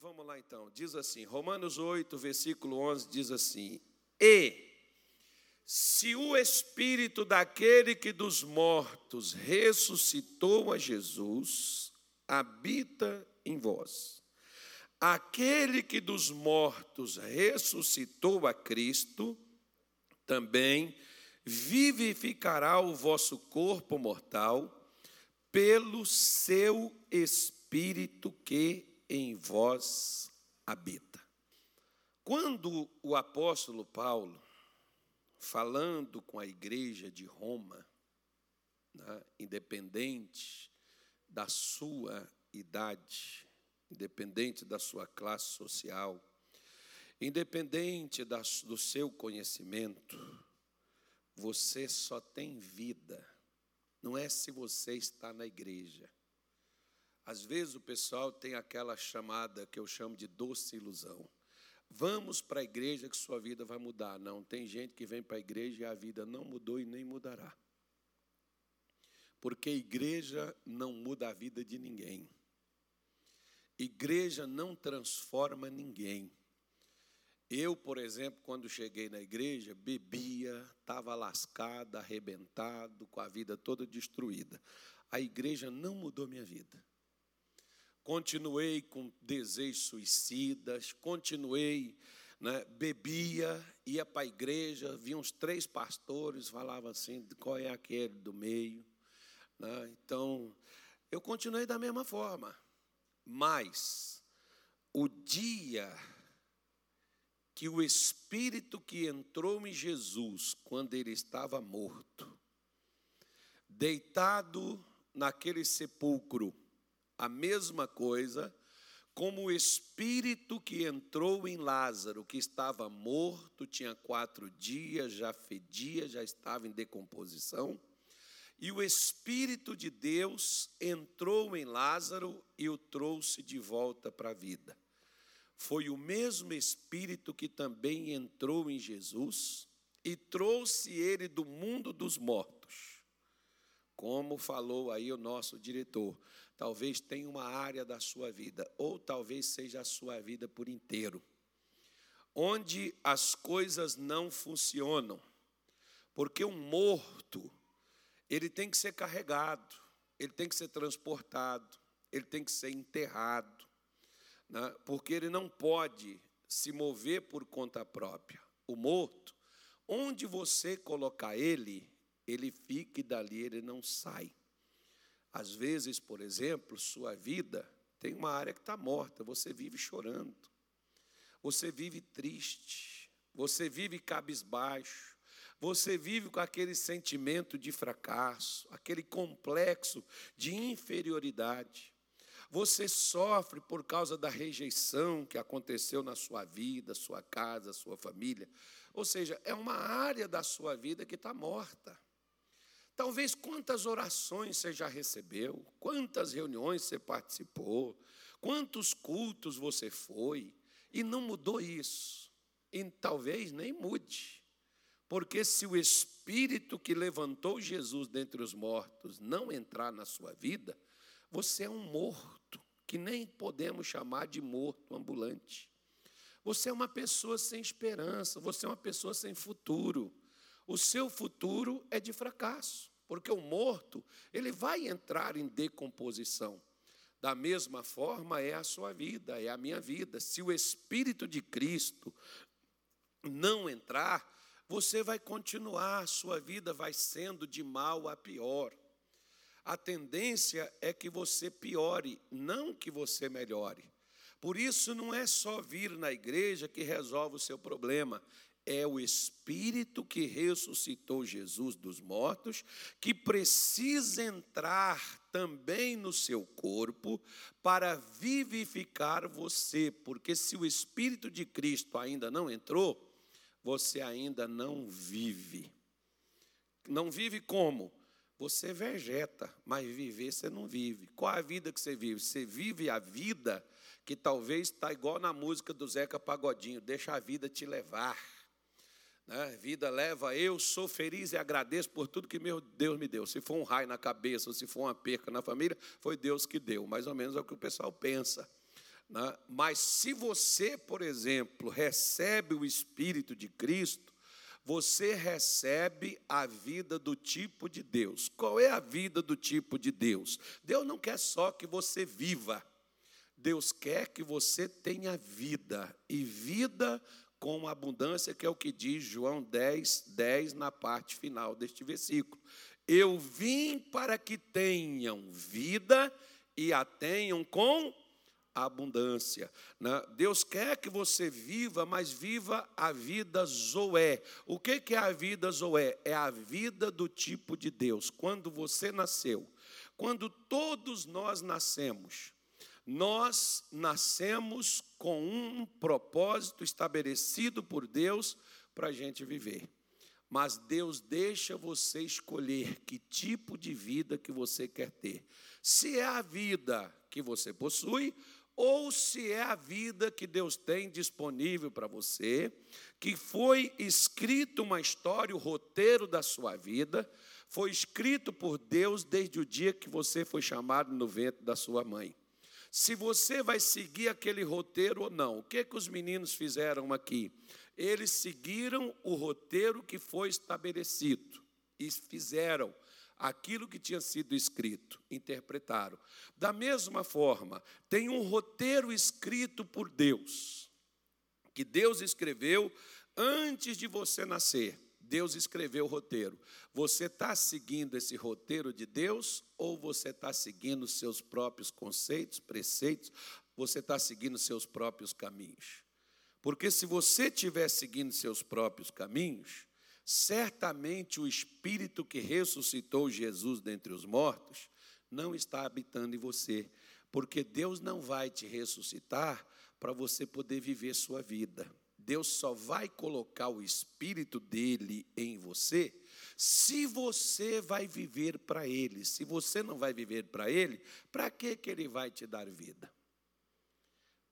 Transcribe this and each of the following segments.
vamos lá então. Diz assim, Romanos 8, versículo 11 diz assim: "E se o espírito daquele que dos mortos ressuscitou a Jesus habita em vós, aquele que dos mortos ressuscitou a Cristo também vivificará o vosso corpo mortal pelo seu espírito que em vós habita. Quando o apóstolo Paulo, falando com a igreja de Roma, né, independente da sua idade, independente da sua classe social, independente do seu conhecimento, você só tem vida, não é se você está na igreja às vezes o pessoal tem aquela chamada que eu chamo de doce ilusão. Vamos para a igreja que sua vida vai mudar. Não, tem gente que vem para a igreja e a vida não mudou e nem mudará. Porque igreja não muda a vida de ninguém. Igreja não transforma ninguém. Eu, por exemplo, quando cheguei na igreja, bebia, estava lascado, arrebentado, com a vida toda destruída. A igreja não mudou minha vida. Continuei com desejos suicidas, continuei, né, bebia, ia para a igreja, via uns três pastores, falava assim, qual é aquele do meio. Né? Então, eu continuei da mesma forma. Mas, o dia que o Espírito que entrou em Jesus, quando ele estava morto, deitado naquele sepulcro, a mesma coisa, como o espírito que entrou em Lázaro, que estava morto, tinha quatro dias, já fedia, já estava em decomposição, e o Espírito de Deus entrou em Lázaro e o trouxe de volta para a vida. Foi o mesmo Espírito que também entrou em Jesus e trouxe ele do mundo dos mortos. Como falou aí o nosso diretor, talvez tenha uma área da sua vida, ou talvez seja a sua vida por inteiro, onde as coisas não funcionam, porque um morto, ele tem que ser carregado, ele tem que ser transportado, ele tem que ser enterrado, né? porque ele não pode se mover por conta própria. O morto, onde você colocar ele, ele fica e dali ele não sai. Às vezes, por exemplo, sua vida tem uma área que está morta, você vive chorando, você vive triste, você vive cabisbaixo, você vive com aquele sentimento de fracasso, aquele complexo de inferioridade. Você sofre por causa da rejeição que aconteceu na sua vida, sua casa, sua família. Ou seja, é uma área da sua vida que está morta. Talvez quantas orações você já recebeu, quantas reuniões você participou, quantos cultos você foi, e não mudou isso. E talvez nem mude. Porque se o Espírito que levantou Jesus dentre os mortos não entrar na sua vida, você é um morto, que nem podemos chamar de morto ambulante. Você é uma pessoa sem esperança, você é uma pessoa sem futuro. O seu futuro é de fracasso porque o morto, ele vai entrar em decomposição. Da mesma forma é a sua vida, é a minha vida. Se o Espírito de Cristo não entrar, você vai continuar, sua vida vai sendo de mal a pior. A tendência é que você piore, não que você melhore. Por isso, não é só vir na igreja que resolve o seu problema, é o Espírito que ressuscitou Jesus dos mortos, que precisa entrar também no seu corpo para vivificar você, porque se o Espírito de Cristo ainda não entrou, você ainda não vive. Não vive como? Você vegeta, mas viver você não vive. Qual a vida que você vive? Você vive a vida que talvez está igual na música do Zeca Pagodinho, deixa a vida te levar. Né? Vida leva, eu sou feliz e agradeço por tudo que meu Deus me deu. Se for um raio na cabeça ou se for uma perca na família, foi Deus que deu. Mais ou menos é o que o pessoal pensa. Né? Mas se você, por exemplo, recebe o Espírito de Cristo, você recebe a vida do tipo de Deus. Qual é a vida do tipo de Deus? Deus não quer só que você viva, Deus quer que você tenha vida, e vida com abundância, que é o que diz João 10, 10, na parte final deste versículo. Eu vim para que tenham vida e a tenham com abundância. Né? Deus quer que você viva, mas viva a vida Zoé. O que é a vida Zoé? É a vida do tipo de Deus. Quando você nasceu, quando todos nós nascemos, nós nascemos com um propósito estabelecido por Deus para a gente viver. Mas Deus deixa você escolher que tipo de vida que você quer ter. Se é a vida que você possui ou se é a vida que Deus tem disponível para você, que foi escrito uma história, o roteiro da sua vida, foi escrito por Deus desde o dia que você foi chamado no ventre da sua mãe. Se você vai seguir aquele roteiro ou não. O que, que os meninos fizeram aqui? Eles seguiram o roteiro que foi estabelecido e fizeram aquilo que tinha sido escrito, interpretaram. Da mesma forma, tem um roteiro escrito por Deus, que Deus escreveu antes de você nascer. Deus escreveu o roteiro. Você está seguindo esse roteiro de Deus ou você está seguindo seus próprios conceitos, preceitos? Você está seguindo seus próprios caminhos? Porque se você estiver seguindo seus próprios caminhos, certamente o Espírito que ressuscitou Jesus dentre os mortos não está habitando em você, porque Deus não vai te ressuscitar para você poder viver sua vida. Deus só vai colocar o Espírito dele em você se você vai viver para Ele. Se você não vai viver para Ele, para que, que Ele vai te dar vida?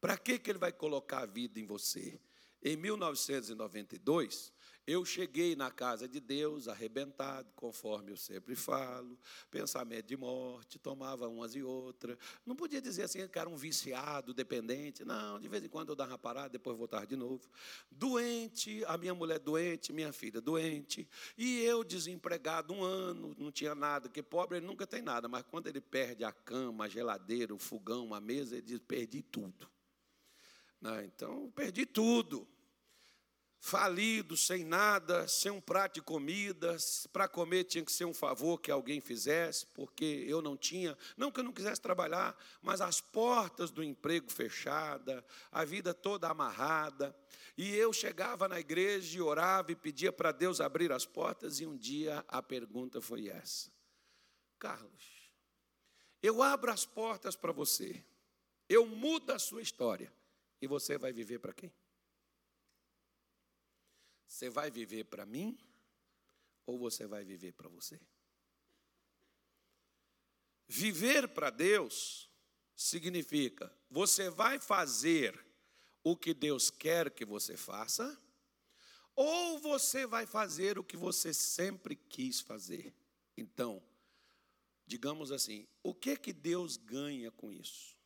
Para que, que Ele vai colocar a vida em você? Em 1992, eu cheguei na casa de Deus arrebentado, conforme eu sempre falo, pensamento de morte, tomava umas e outras. Não podia dizer assim que era um viciado, dependente. Não, de vez em quando eu dava uma parada, depois voltava de novo. Doente, a minha mulher doente, minha filha doente. E eu desempregado um ano, não tinha nada, porque pobre ele nunca tem nada, mas quando ele perde a cama, a geladeira, o fogão, a mesa, ele diz: perdi tudo. Não, então, perdi tudo falido, sem nada, sem um prato de comida, para comer tinha que ser um favor que alguém fizesse, porque eu não tinha, não que eu não quisesse trabalhar, mas as portas do emprego fechada, a vida toda amarrada, e eu chegava na igreja e orava e pedia para Deus abrir as portas, e um dia a pergunta foi essa: Carlos, eu abro as portas para você, eu mudo a sua história, e você vai viver para quem? Você vai viver para mim ou você vai viver para você? Viver para Deus significa você vai fazer o que Deus quer que você faça, ou você vai fazer o que você sempre quis fazer. Então, digamos assim, o que que Deus ganha com isso?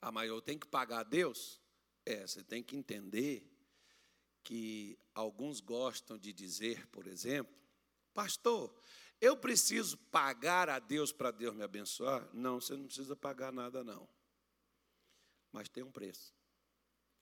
Ah, mas eu tenho que pagar a Deus? É, você tem que entender que alguns gostam de dizer, por exemplo, pastor, eu preciso pagar a Deus para Deus me abençoar? Não, você não precisa pagar nada, não. Mas tem um preço.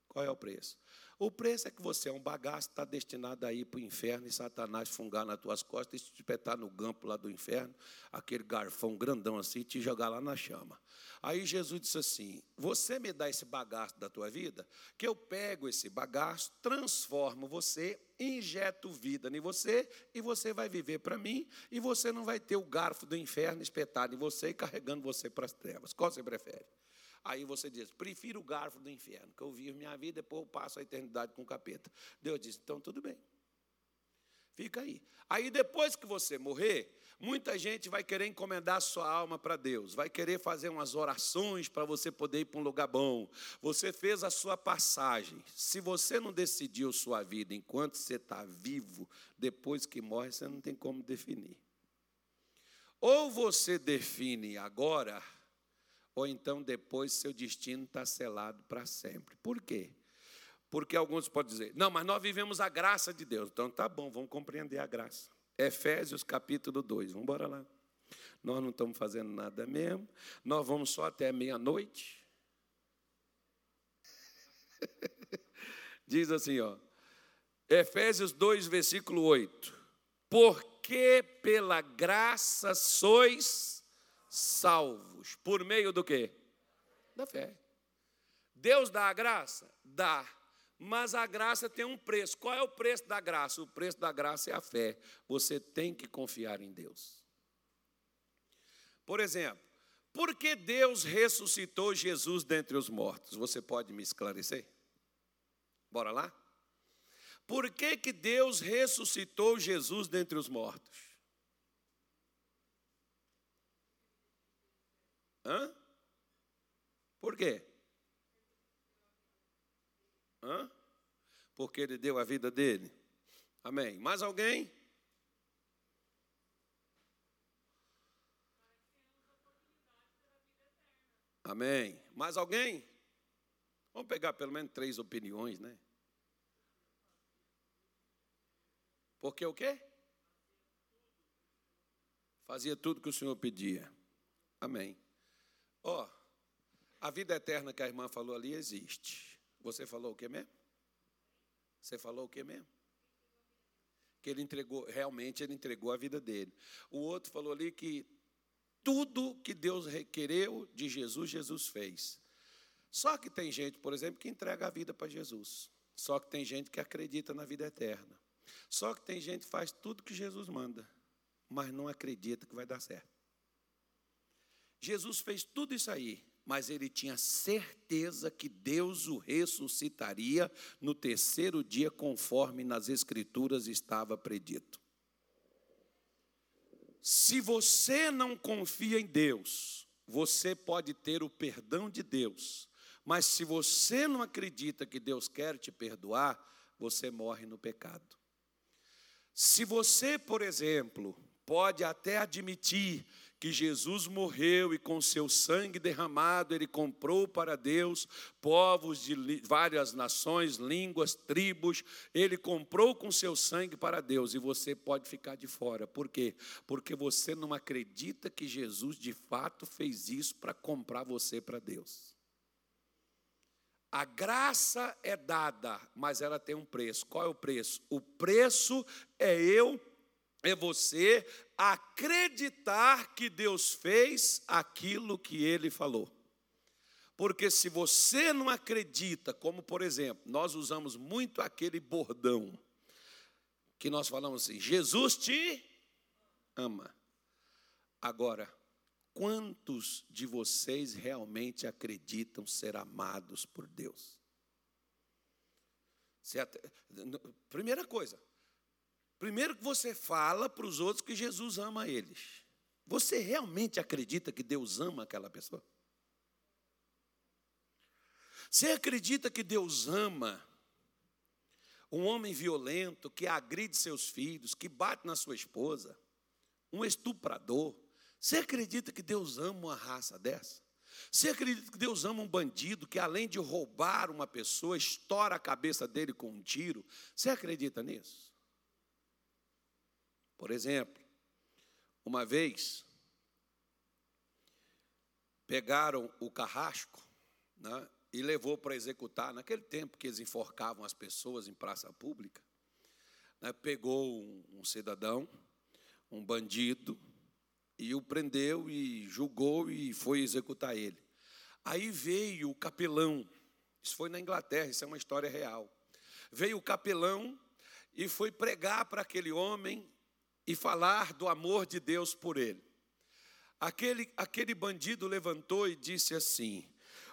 Qual é o preço? O preço é que você é um bagaço, está destinado a ir para o inferno e Satanás fungar nas tuas costas e te espetar no campo lá do inferno, aquele garfão grandão assim, e te jogar lá na chama. Aí Jesus disse assim: Você me dá esse bagaço da tua vida, que eu pego esse bagaço, transformo você, injeto vida em você, e você vai viver para mim, e você não vai ter o garfo do inferno espetado em você e carregando você para as trevas. Qual você prefere? Aí você diz, prefiro o garfo do inferno, que eu vivo minha vida, depois eu passo a eternidade com o capeta. Deus disse, então tudo bem. Fica aí. Aí depois que você morrer, muita gente vai querer encomendar sua alma para Deus, vai querer fazer umas orações para você poder ir para um lugar bom. Você fez a sua passagem. Se você não decidiu sua vida enquanto você está vivo, depois que morre, você não tem como definir. Ou você define agora ou então depois seu destino está selado para sempre. Por quê? Porque alguns podem dizer, não, mas nós vivemos a graça de Deus. Então tá bom, vamos compreender a graça. Efésios capítulo 2, vamos embora lá. Nós não estamos fazendo nada mesmo, nós vamos só até meia-noite. Diz assim, ó, Efésios 2, versículo 8: Porque pela graça sois salvos. Por meio do quê? Da fé. Deus dá a graça? Dá. Mas a graça tem um preço. Qual é o preço da graça? O preço da graça é a fé. Você tem que confiar em Deus. Por exemplo, por que Deus ressuscitou Jesus dentre os mortos? Você pode me esclarecer? Bora lá? Por que, que Deus ressuscitou Jesus dentre os mortos? Hã? Por quê? Hã? Porque ele deu a vida dele. Amém. Mais alguém? Amém. Mais alguém? Vamos pegar pelo menos três opiniões, né? Porque o quê? Fazia tudo que o Senhor pedia. Amém. Ó, oh, a vida eterna que a irmã falou ali existe. Você falou o que mesmo? Você falou o que mesmo? Que ele entregou, realmente ele entregou a vida dele. O outro falou ali que tudo que Deus requereu de Jesus, Jesus fez. Só que tem gente, por exemplo, que entrega a vida para Jesus. Só que tem gente que acredita na vida eterna. Só que tem gente que faz tudo que Jesus manda, mas não acredita que vai dar certo. Jesus fez tudo isso aí, mas ele tinha certeza que Deus o ressuscitaria no terceiro dia, conforme nas Escrituras estava predito. Se você não confia em Deus, você pode ter o perdão de Deus, mas se você não acredita que Deus quer te perdoar, você morre no pecado. Se você, por exemplo, pode até admitir que Jesus morreu e com seu sangue derramado ele comprou para Deus povos de várias nações, línguas, tribos, ele comprou com seu sangue para Deus e você pode ficar de fora. Por quê? Porque você não acredita que Jesus de fato fez isso para comprar você para Deus. A graça é dada, mas ela tem um preço. Qual é o preço? O preço é eu é você acreditar que Deus fez aquilo que ele falou. Porque se você não acredita, como por exemplo, nós usamos muito aquele bordão, que nós falamos assim: Jesus te ama. Agora, quantos de vocês realmente acreditam ser amados por Deus? Primeira coisa, Primeiro que você fala para os outros que Jesus ama eles. Você realmente acredita que Deus ama aquela pessoa? Você acredita que Deus ama um homem violento que agride seus filhos, que bate na sua esposa, um estuprador? Você acredita que Deus ama uma raça dessa? Você acredita que Deus ama um bandido que, além de roubar uma pessoa, estoura a cabeça dele com um tiro? Você acredita nisso? Por exemplo, uma vez pegaram o carrasco né, e levou para executar, naquele tempo que eles enforcavam as pessoas em praça pública, né, pegou um, um cidadão, um bandido, e o prendeu e julgou e foi executar ele. Aí veio o capelão, isso foi na Inglaterra, isso é uma história real. Veio o capelão e foi pregar para aquele homem e falar do amor de Deus por ele. Aquele, aquele bandido levantou e disse assim: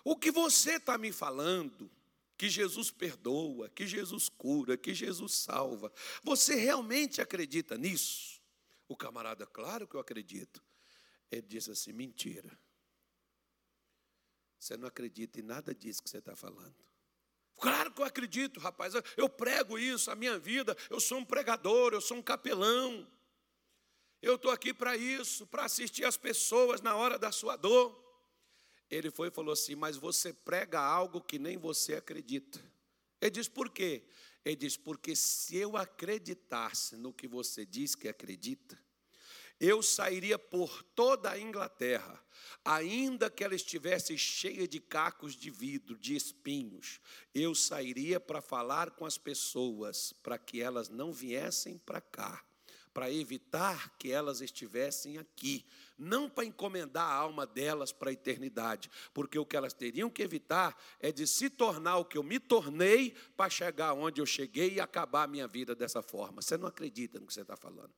O que você está me falando? Que Jesus perdoa, que Jesus cura, que Jesus salva. Você realmente acredita nisso? O camarada, claro que eu acredito. Ele disse assim: mentira. Você não acredita em nada disso que você está falando. Claro que eu acredito, rapaz. Eu prego isso, a minha vida. Eu sou um pregador, eu sou um capelão. Eu estou aqui para isso, para assistir as pessoas na hora da sua dor. Ele foi e falou assim: Mas você prega algo que nem você acredita. Ele diz: Por quê? Ele diz: Porque se eu acreditasse no que você diz que acredita, eu sairia por toda a Inglaterra, ainda que ela estivesse cheia de cacos de vidro, de espinhos, eu sairia para falar com as pessoas, para que elas não viessem para cá, para evitar que elas estivessem aqui, não para encomendar a alma delas para a eternidade, porque o que elas teriam que evitar é de se tornar o que eu me tornei para chegar onde eu cheguei e acabar a minha vida dessa forma. Você não acredita no que você está falando.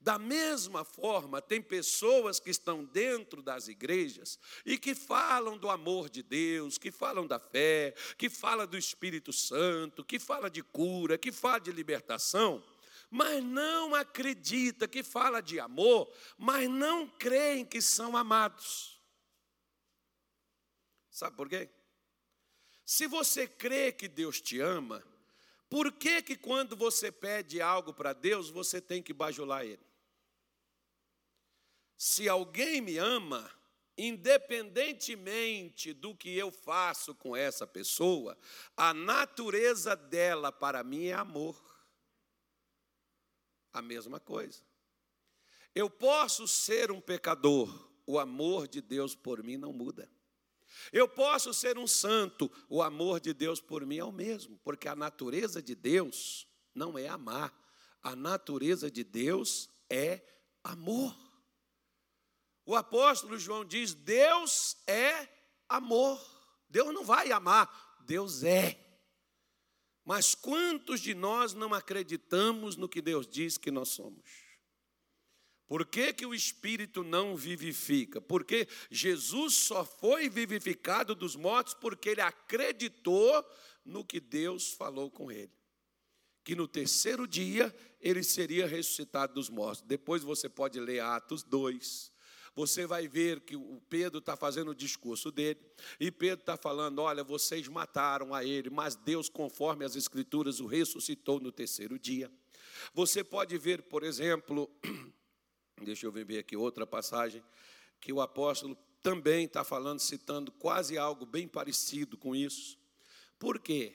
Da mesma forma, tem pessoas que estão dentro das igrejas e que falam do amor de Deus, que falam da fé, que falam do Espírito Santo, que falam de cura, que falam de libertação, mas não acredita que fala de amor, mas não creem que são amados. Sabe por quê? Se você crê que Deus te ama, por que que quando você pede algo para Deus, você tem que bajular ele? Se alguém me ama, independentemente do que eu faço com essa pessoa, a natureza dela para mim é amor. A mesma coisa. Eu posso ser um pecador, o amor de Deus por mim não muda. Eu posso ser um santo, o amor de Deus por mim é o mesmo, porque a natureza de Deus não é amar, a natureza de Deus é amor. O apóstolo João diz: Deus é amor. Deus não vai amar, Deus é. Mas quantos de nós não acreditamos no que Deus diz que nós somos? Por que, que o Espírito não vivifica? Porque Jesus só foi vivificado dos mortos porque ele acreditou no que Deus falou com ele. Que no terceiro dia ele seria ressuscitado dos mortos. Depois você pode ler Atos 2, você vai ver que o Pedro está fazendo o discurso dele, e Pedro está falando: olha, vocês mataram a ele, mas Deus, conforme as Escrituras, o ressuscitou no terceiro dia. Você pode ver, por exemplo, deixa eu ver aqui outra passagem, que o apóstolo também está falando, citando quase algo bem parecido com isso. Por quê?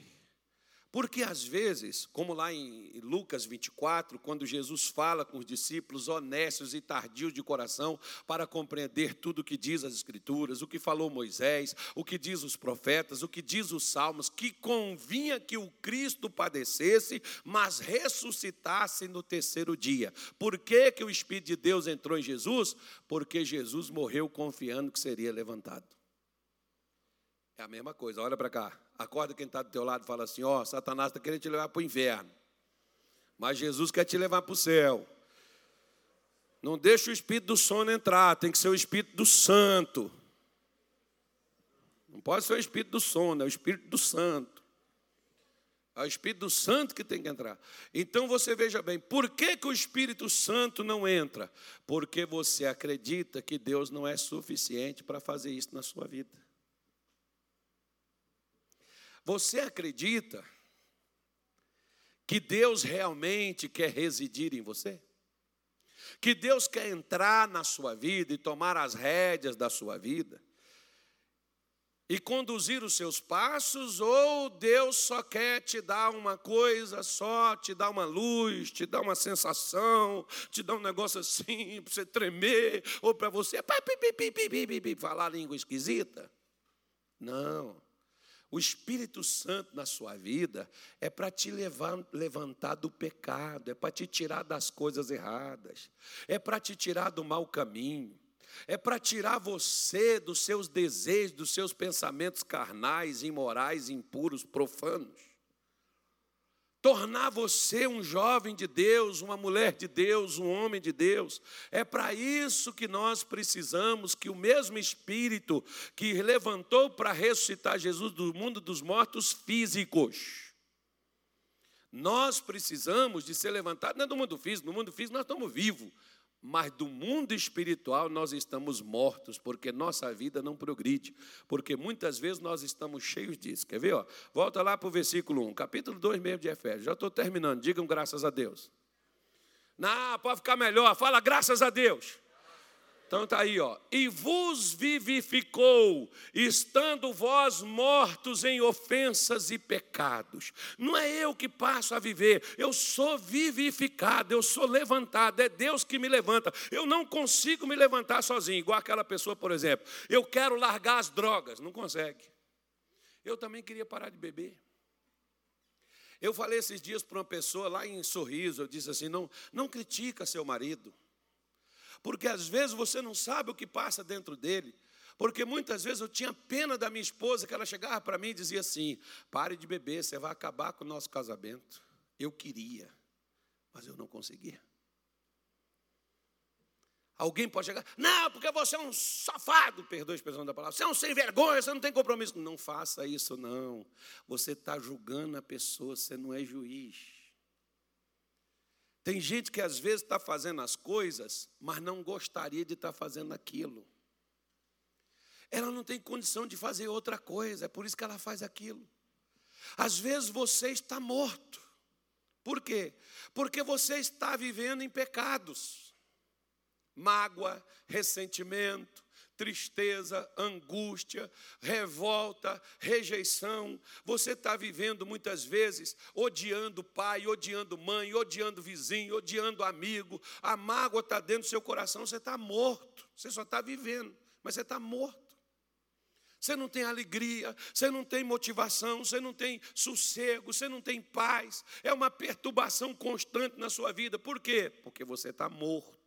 Porque às vezes, como lá em Lucas 24, quando Jesus fala com os discípulos honestos e tardios de coração para compreender tudo o que diz as Escrituras, o que falou Moisés, o que diz os profetas, o que diz os salmos, que convinha que o Cristo padecesse, mas ressuscitasse no terceiro dia. Por que, que o Espírito de Deus entrou em Jesus? Porque Jesus morreu confiando que seria levantado. É a mesma coisa, olha para cá. Acorda quem está do teu lado e fala assim: ó, oh, Satanás está querendo te levar para o inferno. Mas Jesus quer te levar para o céu. Não deixa o espírito do sono entrar, tem que ser o espírito do santo. Não pode ser o espírito do sono, é o espírito do santo. É o Espírito do Santo que tem que entrar. Então você veja bem, por que, que o Espírito Santo não entra? Porque você acredita que Deus não é suficiente para fazer isso na sua vida. Você acredita que Deus realmente quer residir em você? Que Deus quer entrar na sua vida e tomar as rédeas da sua vida? E conduzir os seus passos, ou Deus só quer te dar uma coisa só, te dar uma luz, te dar uma sensação, te dar um negócio assim, para você tremer, ou para você falar língua esquisita? Não. O Espírito Santo na sua vida é para te levantar do pecado, é para te tirar das coisas erradas, é para te tirar do mau caminho, é para tirar você dos seus desejos, dos seus pensamentos carnais, imorais, impuros, profanos tornar você um jovem de Deus, uma mulher de Deus, um homem de Deus. É para isso que nós precisamos que o mesmo Espírito que levantou para ressuscitar Jesus do mundo dos mortos físicos. Nós precisamos de ser levantados, não é do mundo físico, no mundo físico nós estamos vivos, mas do mundo espiritual nós estamos mortos, porque nossa vida não progride, porque muitas vezes nós estamos cheios disso. Quer ver? Ó? Volta lá para o versículo 1, capítulo 2 mesmo de Efésios. Já estou terminando, digam graças a Deus. Não, pode ficar melhor, fala graças a Deus. Então tá aí, ó. E vos vivificou, estando vós mortos em ofensas e pecados. Não é eu que passo a viver, eu sou vivificado, eu sou levantado, é Deus que me levanta. Eu não consigo me levantar sozinho, igual aquela pessoa, por exemplo. Eu quero largar as drogas, não consegue. Eu também queria parar de beber. Eu falei esses dias para uma pessoa lá em Sorriso, eu disse assim: não, não critica seu marido. Porque às vezes você não sabe o que passa dentro dele. Porque muitas vezes eu tinha pena da minha esposa, que ela chegava para mim e dizia assim: pare de beber, você vai acabar com o nosso casamento. Eu queria, mas eu não conseguia. Alguém pode chegar, não, porque você é um safado, perdoe a expressão da palavra, você é um sem vergonha, você não tem compromisso. Não faça isso, não. Você está julgando a pessoa, você não é juiz. Tem gente que às vezes está fazendo as coisas, mas não gostaria de estar tá fazendo aquilo. Ela não tem condição de fazer outra coisa, é por isso que ela faz aquilo. Às vezes você está morto. Por quê? Porque você está vivendo em pecados. Mágoa, ressentimento, tristeza, angústia, revolta, rejeição. Você está vivendo muitas vezes odiando pai, odiando mãe, odiando vizinho, odiando amigo. A mágoa está dentro do seu coração, você está morto. Você só está vivendo, mas você está morto. Você não tem alegria, você não tem motivação, você não tem sossego, você não tem paz. É uma perturbação constante na sua vida. Por quê? Porque você está morto.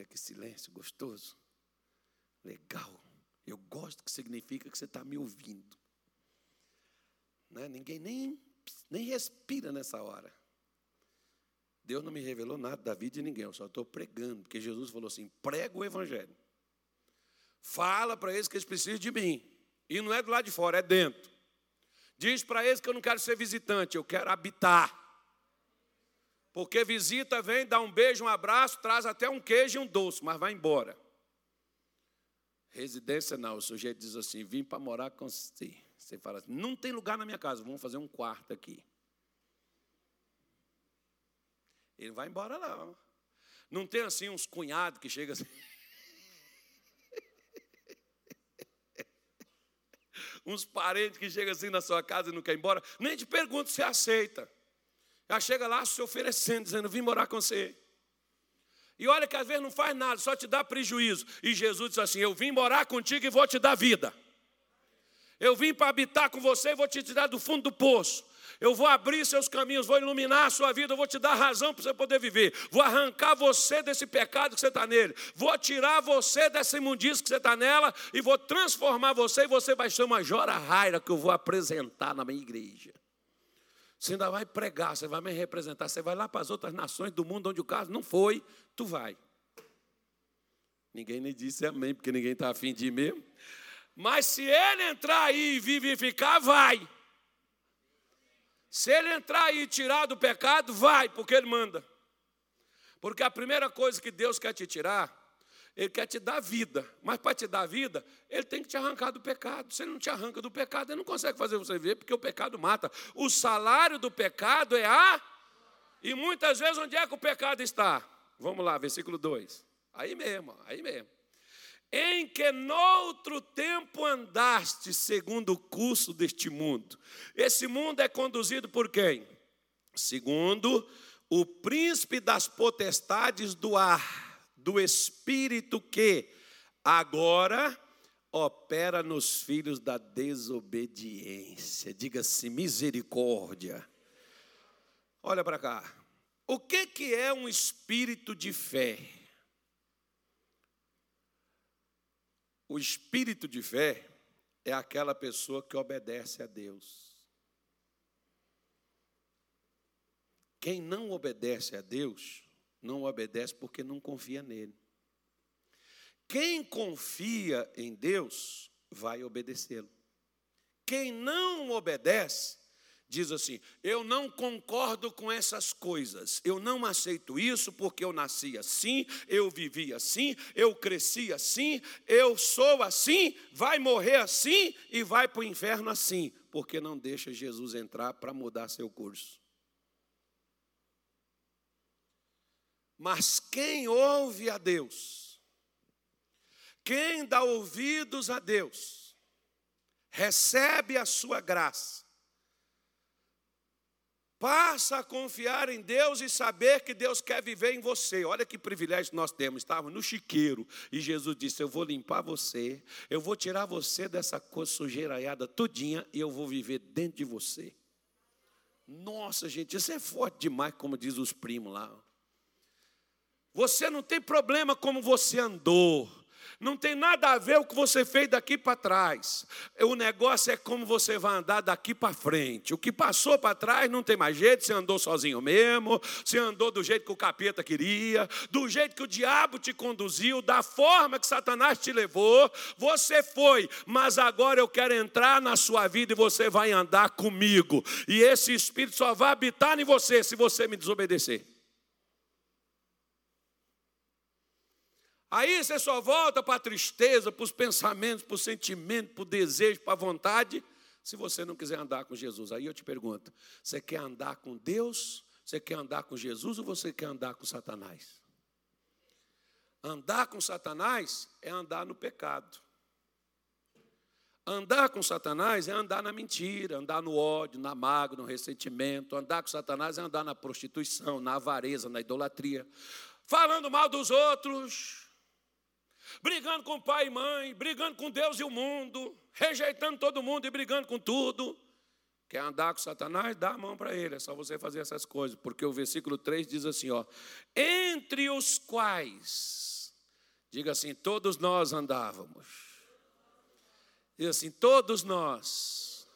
Olha que silêncio gostoso. Legal. Eu gosto que significa que você está me ouvindo. Né? Ninguém nem, nem respira nessa hora. Deus não me revelou nada da vida de ninguém, eu só estou pregando, porque Jesus falou assim: prega o Evangelho. Fala para eles que eles precisam de mim. E não é do lado de fora, é dentro. Diz para eles que eu não quero ser visitante, eu quero habitar. Porque visita, vem, dá um beijo, um abraço, traz até um queijo e um doce, mas vai embora. Residência não, o sujeito diz assim: vim para morar com você. Você fala assim: não tem lugar na minha casa, vamos fazer um quarto aqui. Ele vai embora lá. Não tem assim uns cunhados que chegam assim. uns parentes que chegam assim na sua casa e não quer ir embora. Nem te pergunto se aceita. Ela chega lá se oferecendo, dizendo: Vim morar com você. E olha que às vezes não faz nada, só te dá prejuízo. E Jesus diz assim: Eu vim morar contigo e vou te dar vida. Eu vim para habitar com você e vou te tirar do fundo do poço. Eu vou abrir seus caminhos, vou iluminar a sua vida, eu vou te dar razão para você poder viver. Vou arrancar você desse pecado que você está nele. Vou tirar você dessa imundícia que você está nela e vou transformar você e você vai ser uma jora raira que eu vou apresentar na minha igreja. Você ainda vai pregar, você vai me representar, você vai lá para as outras nações do mundo onde o caso não foi, tu vai. Ninguém nem disse amém, porque ninguém está afim de ir mesmo. Mas se ele entrar aí e vivificar, vai. Se ele entrar aí e tirar do pecado, vai, porque ele manda. Porque a primeira coisa que Deus quer te tirar ele quer te dar vida, mas para te dar vida, Ele tem que te arrancar do pecado. Se Ele não te arranca do pecado, Ele não consegue fazer você viver, porque o pecado mata. O salário do pecado é a. E muitas vezes, onde é que o pecado está? Vamos lá, versículo 2. Aí mesmo, aí mesmo. Em que noutro tempo andaste segundo o curso deste mundo. Esse mundo é conduzido por quem? Segundo o príncipe das potestades do ar do Espírito que agora opera nos filhos da desobediência. Diga-se misericórdia. Olha para cá. O que, que é um espírito de fé? O espírito de fé é aquela pessoa que obedece a Deus. Quem não obedece a Deus não obedece porque não confia nele. Quem confia em Deus vai obedecê-lo. Quem não obedece, diz assim: Eu não concordo com essas coisas, eu não aceito isso porque eu nasci assim, eu vivi assim, eu cresci assim, eu sou assim, vai morrer assim e vai para o inferno assim, porque não deixa Jesus entrar para mudar seu curso. Mas quem ouve a Deus, quem dá ouvidos a Deus, recebe a sua graça, passa a confiar em Deus e saber que Deus quer viver em você. Olha que privilégio nós temos. Estávamos no chiqueiro e Jesus disse: Eu vou limpar você, eu vou tirar você dessa sujeiraiada todinha e eu vou viver dentro de você. Nossa, gente, isso é forte demais, como diz os primos lá. Você não tem problema como você andou. Não tem nada a ver o que você fez daqui para trás. O negócio é como você vai andar daqui para frente. O que passou para trás não tem mais jeito. Você andou sozinho mesmo. Você andou do jeito que o capeta queria. Do jeito que o diabo te conduziu. Da forma que Satanás te levou. Você foi. Mas agora eu quero entrar na sua vida e você vai andar comigo. E esse Espírito só vai habitar em você se você me desobedecer. Aí você só volta para a tristeza, para os pensamentos, para o sentimento, para o desejo, para a vontade, se você não quiser andar com Jesus. Aí eu te pergunto: você quer andar com Deus? Você quer andar com Jesus ou você quer andar com Satanás? Andar com Satanás é andar no pecado. Andar com Satanás é andar na mentira, andar no ódio, na mágoa, no ressentimento. Andar com Satanás é andar na prostituição, na avareza, na idolatria. Falando mal dos outros, brigando com pai e mãe, brigando com Deus e o mundo, rejeitando todo mundo e brigando com tudo. Quer andar com Satanás? Dá a mão para ele, é só você fazer essas coisas, porque o versículo 3 diz assim: ó, entre os quais, diga assim, todos nós andávamos. Diz assim, todos nós,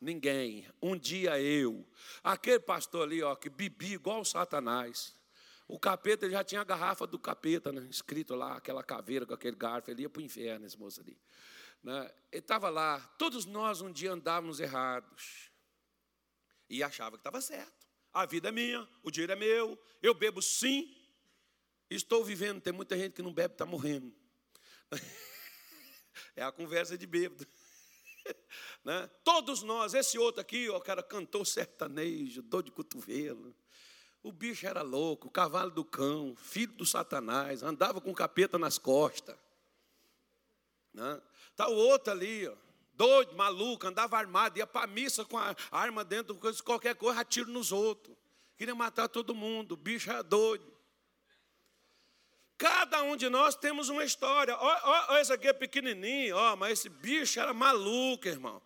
ninguém, um dia eu, aquele pastor ali, ó, que bebia igual Satanás, o capeta já tinha a garrafa do capeta, né? escrito lá, aquela caveira com aquele garfo, ele ia para o inferno, esse moço ali. Né? Ele estava lá, todos nós um dia andávamos errados. E achava que estava certo. A vida é minha, o dinheiro é meu, eu bebo sim, estou vivendo. Tem muita gente que não bebe, está morrendo. É a conversa de bêbado. Né? Todos nós, esse outro aqui, o cara cantou sertanejo, dor de cotovelo. O bicho era louco, cavalo do cão, filho do Satanás, andava com capeta nas costas. Né? Tá o outro ali, ó, doido, maluco, andava armado, ia para missa com a arma dentro, qualquer coisa, atiro nos outros. Queria matar todo mundo, o bicho era doido. Cada um de nós temos uma história. Olha, esse aqui é pequenininho, ó, mas esse bicho era maluco, irmão.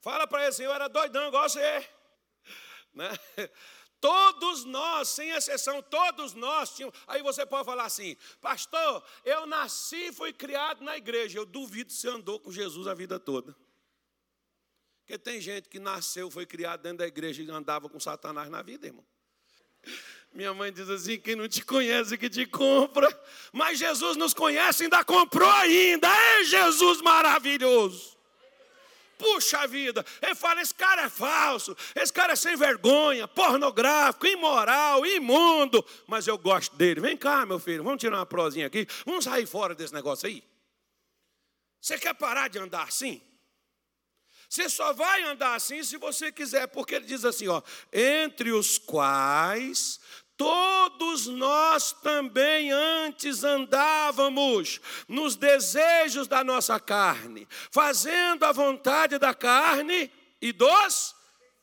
Fala para ele assim, eu era doidão igual você. Né? Todos nós, sem exceção, todos nós tínhamos. Aí você pode falar assim, pastor, eu nasci e fui criado na igreja. Eu duvido se andou com Jesus a vida toda. Porque tem gente que nasceu, foi criado dentro da igreja e andava com Satanás na vida, irmão. Minha mãe diz assim: quem não te conhece que te compra. Mas Jesus nos conhece e ainda comprou ainda. É Jesus maravilhoso. Puxa vida, ele fala: esse cara é falso, esse cara é sem vergonha, pornográfico, imoral, imundo, mas eu gosto dele. Vem cá, meu filho, vamos tirar uma prosinha aqui, vamos sair fora desse negócio aí. Você quer parar de andar assim? Você só vai andar assim se você quiser, porque ele diz assim: ó, entre os quais Todos nós também antes andávamos nos desejos da nossa carne, fazendo a vontade da carne e dos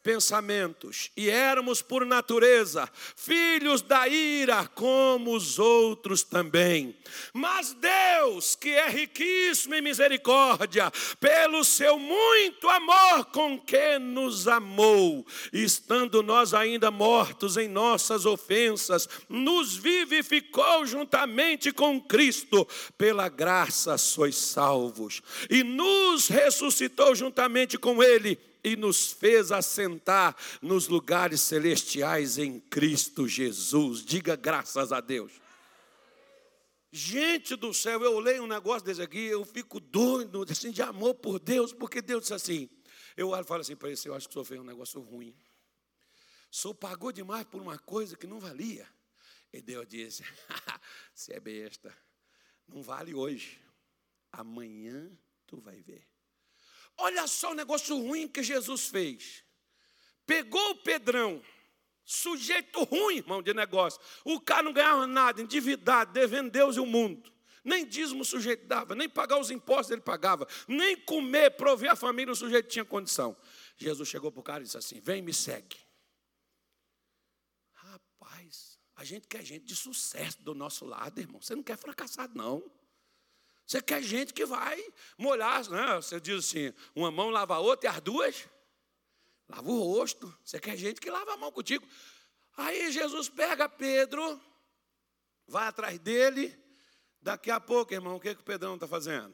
pensamentos, e éramos por natureza filhos da ira, como os outros também. Mas Deus, que é riquíssimo em misericórdia, pelo seu muito amor com que nos amou, estando nós ainda mortos em nossas ofensas, nos vivificou juntamente com Cristo, pela graça sois salvos, e nos ressuscitou juntamente com Ele e nos fez assentar nos lugares celestiais em Cristo Jesus. Diga graças a Deus. Gente do céu, eu leio um negócio desse aqui, eu fico doido, assim, de amor por Deus, porque Deus disse assim. Eu falo assim para ele, eu acho que o senhor fez um negócio ruim. O senhor pagou demais por uma coisa que não valia. E Deus disse: Você é besta, não vale hoje, amanhã tu vai ver. Olha só o negócio ruim que Jesus fez. Pegou o Pedrão, Sujeito ruim, irmão, de negócio. O cara não ganhava nada, endividado, devendo Deus e o mundo. Nem dízimo o sujeito dava, nem pagar os impostos ele pagava, nem comer, prover a família o sujeito tinha condição. Jesus chegou para o cara e disse assim: Vem, me segue. Rapaz, a gente quer gente de sucesso do nosso lado, irmão. Você não quer fracassado, não. Você quer gente que vai molhar, né? Você diz assim: uma mão lava a outra e as duas lava o rosto. Você quer gente que lava a mão contigo. Aí Jesus pega Pedro, vai atrás dele. Daqui a pouco, irmão, o que, que o Pedrão está fazendo?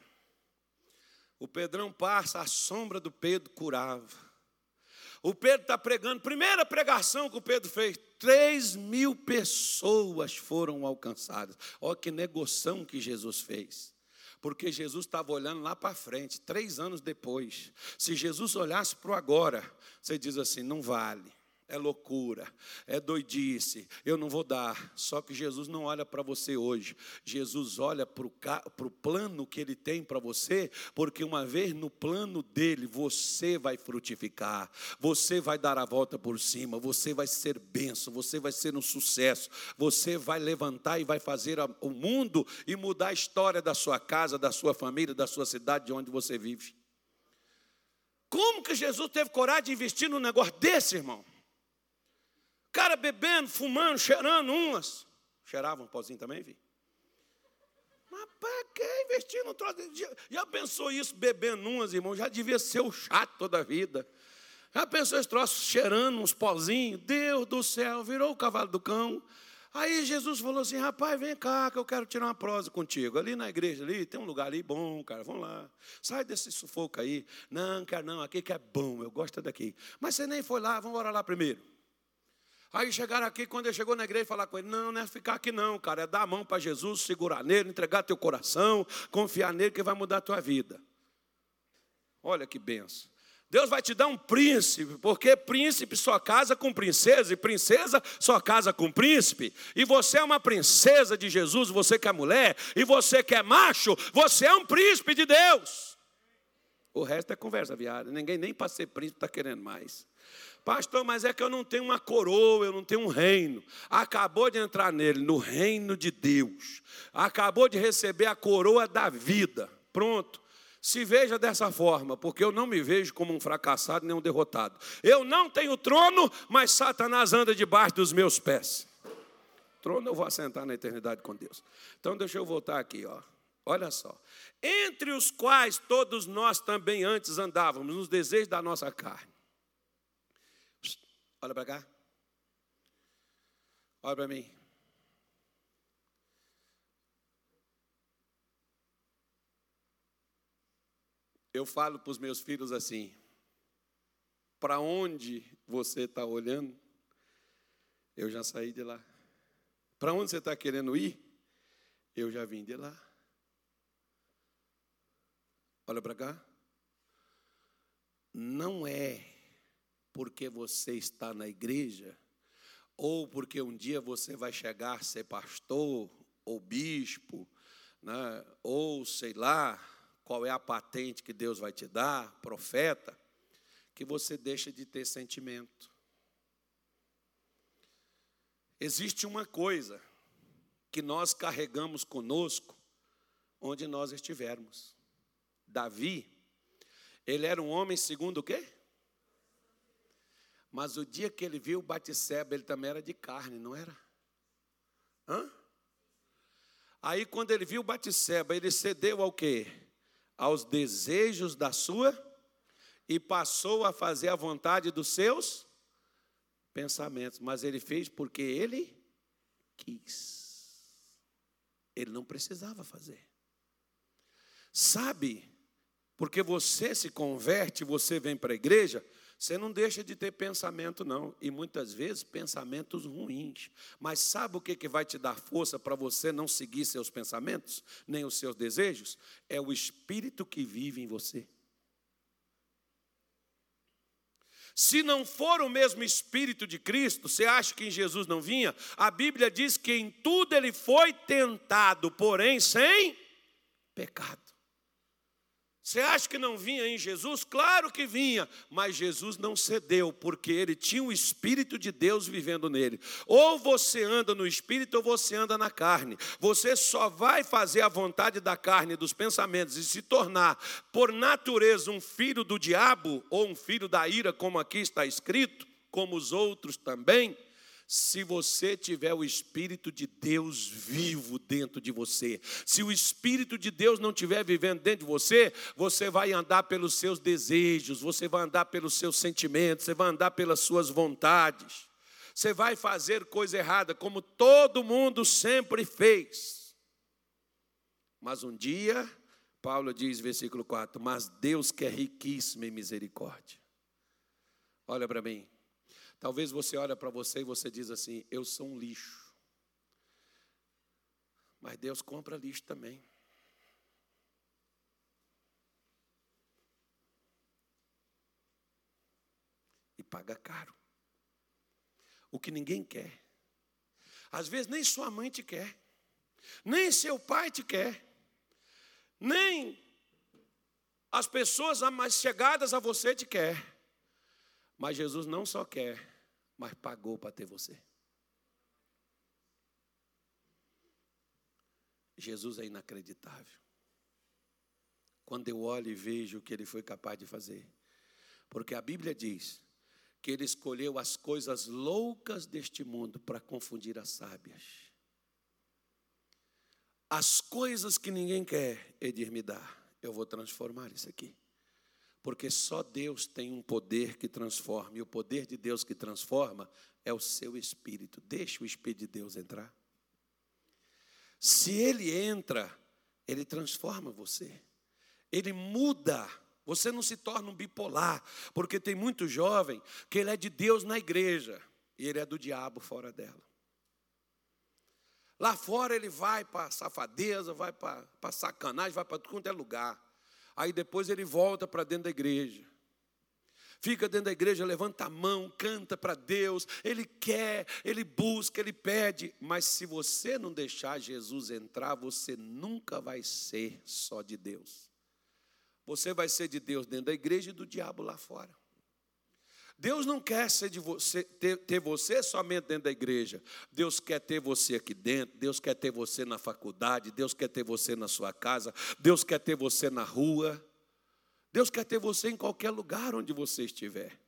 O Pedrão passa, a sombra do Pedro curava. O Pedro está pregando, primeira pregação que o Pedro fez, três mil pessoas foram alcançadas. Olha que negociação que Jesus fez. Porque Jesus estava olhando lá para frente, três anos depois. Se Jesus olhasse para o agora, você diz assim: não vale é loucura, é doidice, eu não vou dar. Só que Jesus não olha para você hoje, Jesus olha para o plano que Ele tem para você, porque uma vez no plano dele, você vai frutificar, você vai dar a volta por cima, você vai ser benção, você vai ser um sucesso, você vai levantar e vai fazer o mundo e mudar a história da sua casa, da sua família, da sua cidade, de onde você vive. Como que Jesus teve coragem de investir num negócio desse, irmão? Cara bebendo, fumando, cheirando umas. Cheiravam um pozinho também, vi? Mas para que investir no troço? Já, já pensou isso bebendo umas, irmão? Já devia ser o chato toda a vida. Já pensou esse troço cheirando uns pozinhos? Deus do céu, virou o cavalo do cão. Aí Jesus falou assim: rapaz, vem cá, que eu quero tirar uma prosa contigo. Ali na igreja, ali, tem um lugar ali bom, cara, vamos lá. Sai desse sufoco aí. Não, quero não, aqui que é bom, eu gosto daqui. Mas você nem foi lá, vamos orar lá primeiro. Aí chegaram aqui, quando ele chegou na igreja, falar com ele: Não, não é ficar aqui, não, cara. É dar a mão para Jesus, segurar nele, entregar teu coração, confiar nele que vai mudar a tua vida. Olha que benção. Deus vai te dar um príncipe, porque príncipe só casa com princesa, e princesa só casa com príncipe. E você é uma princesa de Jesus, você que é mulher, e você que é macho, você é um príncipe de Deus. O resto é conversa viada. Ninguém nem para ser príncipe está querendo mais. Pastor, mas é que eu não tenho uma coroa, eu não tenho um reino. Acabou de entrar nele, no reino de Deus. Acabou de receber a coroa da vida. Pronto. Se veja dessa forma, porque eu não me vejo como um fracassado nem um derrotado. Eu não tenho trono, mas Satanás anda debaixo dos meus pés. Trono eu vou assentar na eternidade com Deus. Então deixa eu voltar aqui, ó. Olha só. Entre os quais todos nós também antes andávamos, nos desejos da nossa carne Olha para cá. Olha para mim. Eu falo para os meus filhos assim: para onde você está olhando, eu já saí de lá. Para onde você está querendo ir, eu já vim de lá. Olha para cá. Não é porque você está na igreja, ou porque um dia você vai chegar a ser pastor, ou bispo, né, ou sei lá, qual é a patente que Deus vai te dar, profeta, que você deixa de ter sentimento. Existe uma coisa que nós carregamos conosco onde nós estivermos. Davi, ele era um homem segundo o quê? Mas o dia que ele viu Batisseba, ele também era de carne, não era? Hã? Aí quando ele viu Batisseba, ele cedeu ao quê? Aos desejos da sua e passou a fazer a vontade dos seus pensamentos, mas ele fez porque ele quis. Ele não precisava fazer. Sabe? Porque você se converte, você vem para a igreja, você não deixa de ter pensamento, não, e muitas vezes pensamentos ruins. Mas sabe o que, que vai te dar força para você não seguir seus pensamentos, nem os seus desejos? É o Espírito que vive em você. Se não for o mesmo Espírito de Cristo, você acha que em Jesus não vinha? A Bíblia diz que em tudo ele foi tentado, porém sem pecado. Você acha que não vinha em Jesus? Claro que vinha, mas Jesus não cedeu, porque ele tinha o Espírito de Deus vivendo nele. Ou você anda no Espírito ou você anda na carne. Você só vai fazer a vontade da carne, dos pensamentos, e se tornar, por natureza, um filho do diabo, ou um filho da ira, como aqui está escrito, como os outros também se você tiver o Espírito de Deus vivo dentro de você. Se o Espírito de Deus não estiver vivendo dentro de você, você vai andar pelos seus desejos, você vai andar pelos seus sentimentos, você vai andar pelas suas vontades. Você vai fazer coisa errada, como todo mundo sempre fez. Mas um dia, Paulo diz, versículo 4: Mas Deus que é riquíssimo em misericórdia. Olha para mim. Talvez você olhe para você e você diz assim: eu sou um lixo. Mas Deus compra lixo também. E paga caro. O que ninguém quer. Às vezes nem sua mãe te quer, nem seu pai te quer, nem as pessoas mais chegadas a você te quer. Mas Jesus não só quer, mas pagou para ter você. Jesus é inacreditável. Quando eu olho e vejo o que ele foi capaz de fazer. Porque a Bíblia diz que ele escolheu as coisas loucas deste mundo para confundir as sábias. As coisas que ninguém quer, Edir me dá. Eu vou transformar isso aqui. Porque só Deus tem um poder que transforma, e o poder de Deus que transforma é o seu espírito. Deixa o espírito de Deus entrar. Se ele entra, ele transforma você. Ele muda. Você não se torna um bipolar, porque tem muito jovem que ele é de Deus na igreja e ele é do diabo fora dela. Lá fora ele vai para safadeza, vai para sacanagem, vai para tudo quanto é lugar. Aí depois ele volta para dentro da igreja. Fica dentro da igreja, levanta a mão, canta para Deus, ele quer, ele busca, ele pede, mas se você não deixar Jesus entrar, você nunca vai ser só de Deus. Você vai ser de Deus dentro da igreja e do diabo lá fora. Deus não quer ser de você, ter, ter, você somente dentro da igreja. Deus quer ter você aqui dentro. Deus quer ter você na faculdade. Deus quer ter você na sua casa. Deus quer ter você na rua. Deus quer ter você em qualquer lugar onde você estiver.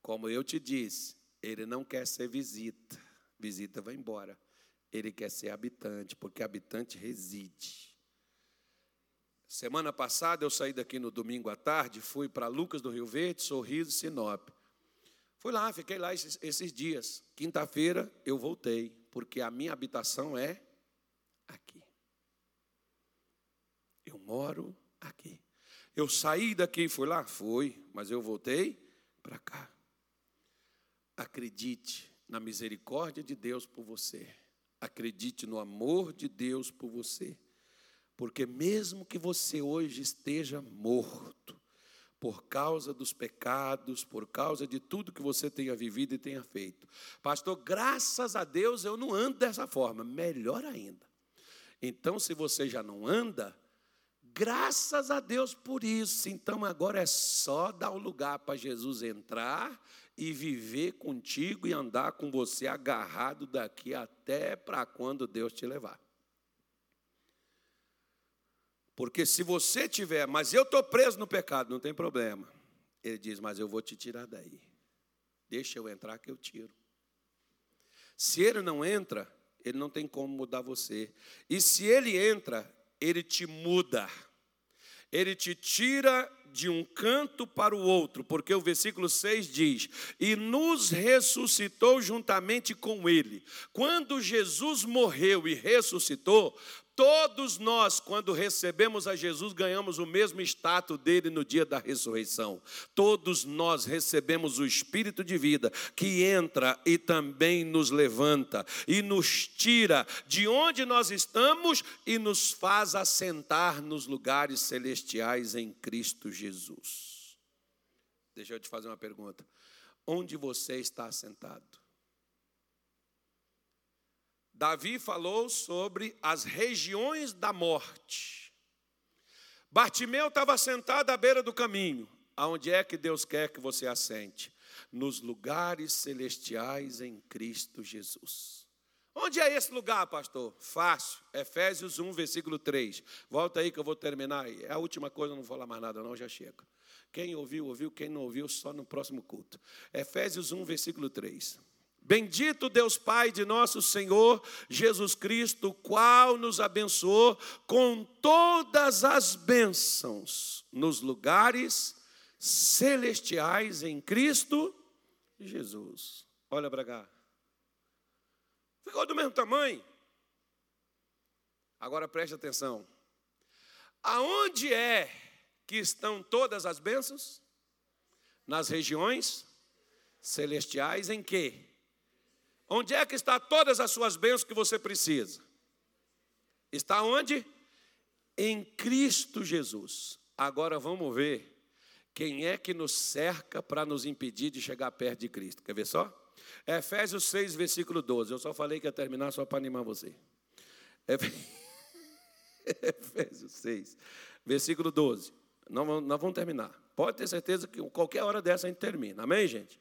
Como eu te disse, Ele não quer ser visita. Visita vai embora. Ele quer ser habitante, porque habitante reside. Semana passada eu saí daqui no domingo à tarde, fui para Lucas do Rio Verde, Sorriso, Sinop. Fui lá, fiquei lá esses, esses dias. Quinta-feira eu voltei, porque a minha habitação é aqui. Eu moro aqui. Eu saí daqui e fui lá? Fui, mas eu voltei para cá. Acredite na misericórdia de Deus por você. Acredite no amor de Deus por você. Porque mesmo que você hoje esteja morto, por causa dos pecados, por causa de tudo que você tenha vivido e tenha feito. Pastor, graças a Deus eu não ando dessa forma, melhor ainda. Então, se você já não anda, graças a Deus por isso. Então, agora é só dar o lugar para Jesus entrar e viver contigo e andar com você agarrado daqui até para quando Deus te levar. Porque se você tiver, mas eu estou preso no pecado, não tem problema. Ele diz, mas eu vou te tirar daí. Deixa eu entrar que eu tiro. Se ele não entra, ele não tem como mudar você. E se ele entra, ele te muda. Ele te tira de um canto para o outro, porque o versículo 6 diz: E nos ressuscitou juntamente com Ele. Quando Jesus morreu e ressuscitou, Todos nós, quando recebemos a Jesus, ganhamos o mesmo status dele no dia da ressurreição. Todos nós recebemos o Espírito de vida que entra e também nos levanta e nos tira de onde nós estamos e nos faz assentar nos lugares celestiais em Cristo Jesus. Deixa eu te fazer uma pergunta. Onde você está assentado? Davi falou sobre as regiões da morte. Bartimeu estava sentado à beira do caminho. Aonde é que Deus quer que você assente? Nos lugares celestiais em Cristo Jesus. Onde é esse lugar, pastor? Fácil. Efésios 1, versículo 3. Volta aí que eu vou terminar. É a última coisa, não vou falar mais nada, não, já chega. Quem ouviu, ouviu. Quem não ouviu, só no próximo culto. Efésios 1, versículo 3. Bendito Deus Pai de nosso Senhor Jesus Cristo, qual nos abençoou com todas as bênçãos nos lugares celestiais em Cristo Jesus. Olha para cá. Ficou do mesmo tamanho. Agora preste atenção. Aonde é que estão todas as bênçãos? Nas regiões celestiais em quê? Onde é que está todas as suas bênçãos que você precisa? Está onde? Em Cristo Jesus. Agora vamos ver quem é que nos cerca para nos impedir de chegar perto de Cristo. Quer ver só? Efésios 6, versículo 12. Eu só falei que ia terminar só para animar você. Efésios 6, versículo 12. Não, nós vamos terminar. Pode ter certeza que qualquer hora dessa a gente termina. Amém, gente?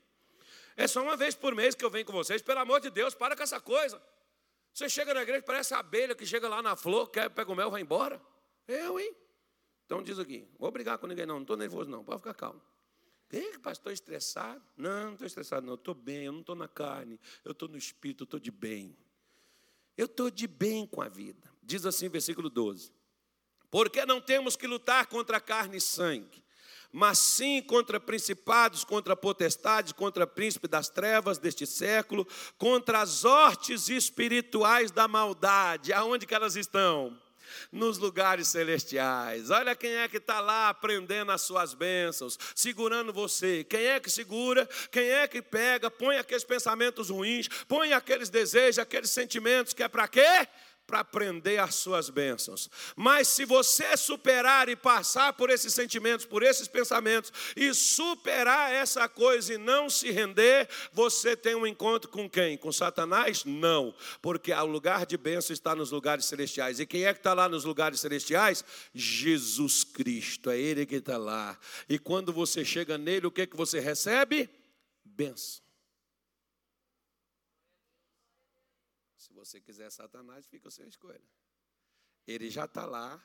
É só uma vez por mês que eu venho com vocês. Pelo amor de Deus, para com essa coisa. Você chega na igreja, parece a abelha que chega lá na flor, quer, pega o mel, vai embora. Eu, hein? Então diz aqui, vou brigar com ninguém não, não estou nervoso não, pode ficar calmo. Que pastor estressado? Não, não estou estressado não, estou bem, eu não estou na carne, eu estou no espírito, estou de bem. Eu estou de bem com a vida. Diz assim, versículo 12. Porque não temos que lutar contra carne e sangue, mas sim contra principados, contra potestades, contra príncipe das trevas deste século, contra as hortes espirituais da maldade. Aonde que elas estão? Nos lugares celestiais. Olha quem é que está lá aprendendo as suas bênçãos, segurando você. Quem é que segura? Quem é que pega? Põe aqueles pensamentos ruins, põe aqueles desejos, aqueles sentimentos que é para quê? Para aprender as suas bênçãos. Mas se você superar e passar por esses sentimentos, por esses pensamentos, e superar essa coisa e não se render, você tem um encontro com quem? Com Satanás? Não, porque o lugar de bênção está nos lugares celestiais. E quem é que está lá nos lugares celestiais? Jesus Cristo, é Ele que está lá. E quando você chega nele, o que, que você recebe? Bênção. Você quiser Satanás, fica a sua escolha. Ele já está lá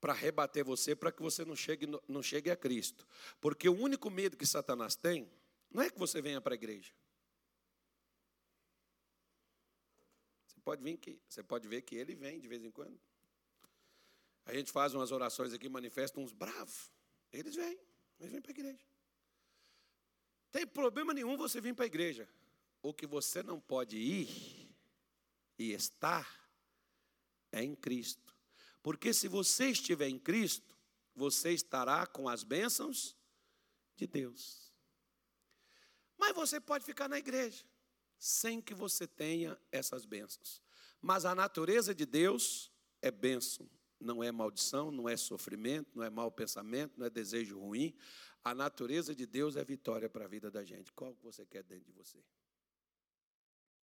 para rebater você, para que você não chegue, não chegue a Cristo. Porque o único medo que Satanás tem não é que você venha para a igreja. Você pode, vir você pode ver que ele vem de vez em quando. A gente faz umas orações aqui, manifesta uns bravos. Eles vêm, eles vêm para a igreja. Tem problema nenhum você vir para a igreja. O que você não pode ir e estar é em Cristo. Porque se você estiver em Cristo, você estará com as bênçãos de Deus. Mas você pode ficar na igreja sem que você tenha essas bênçãos. Mas a natureza de Deus é bênção, não é maldição, não é sofrimento, não é mau pensamento, não é desejo ruim. A natureza de Deus é vitória para a vida da gente. Qual que você quer dentro de você?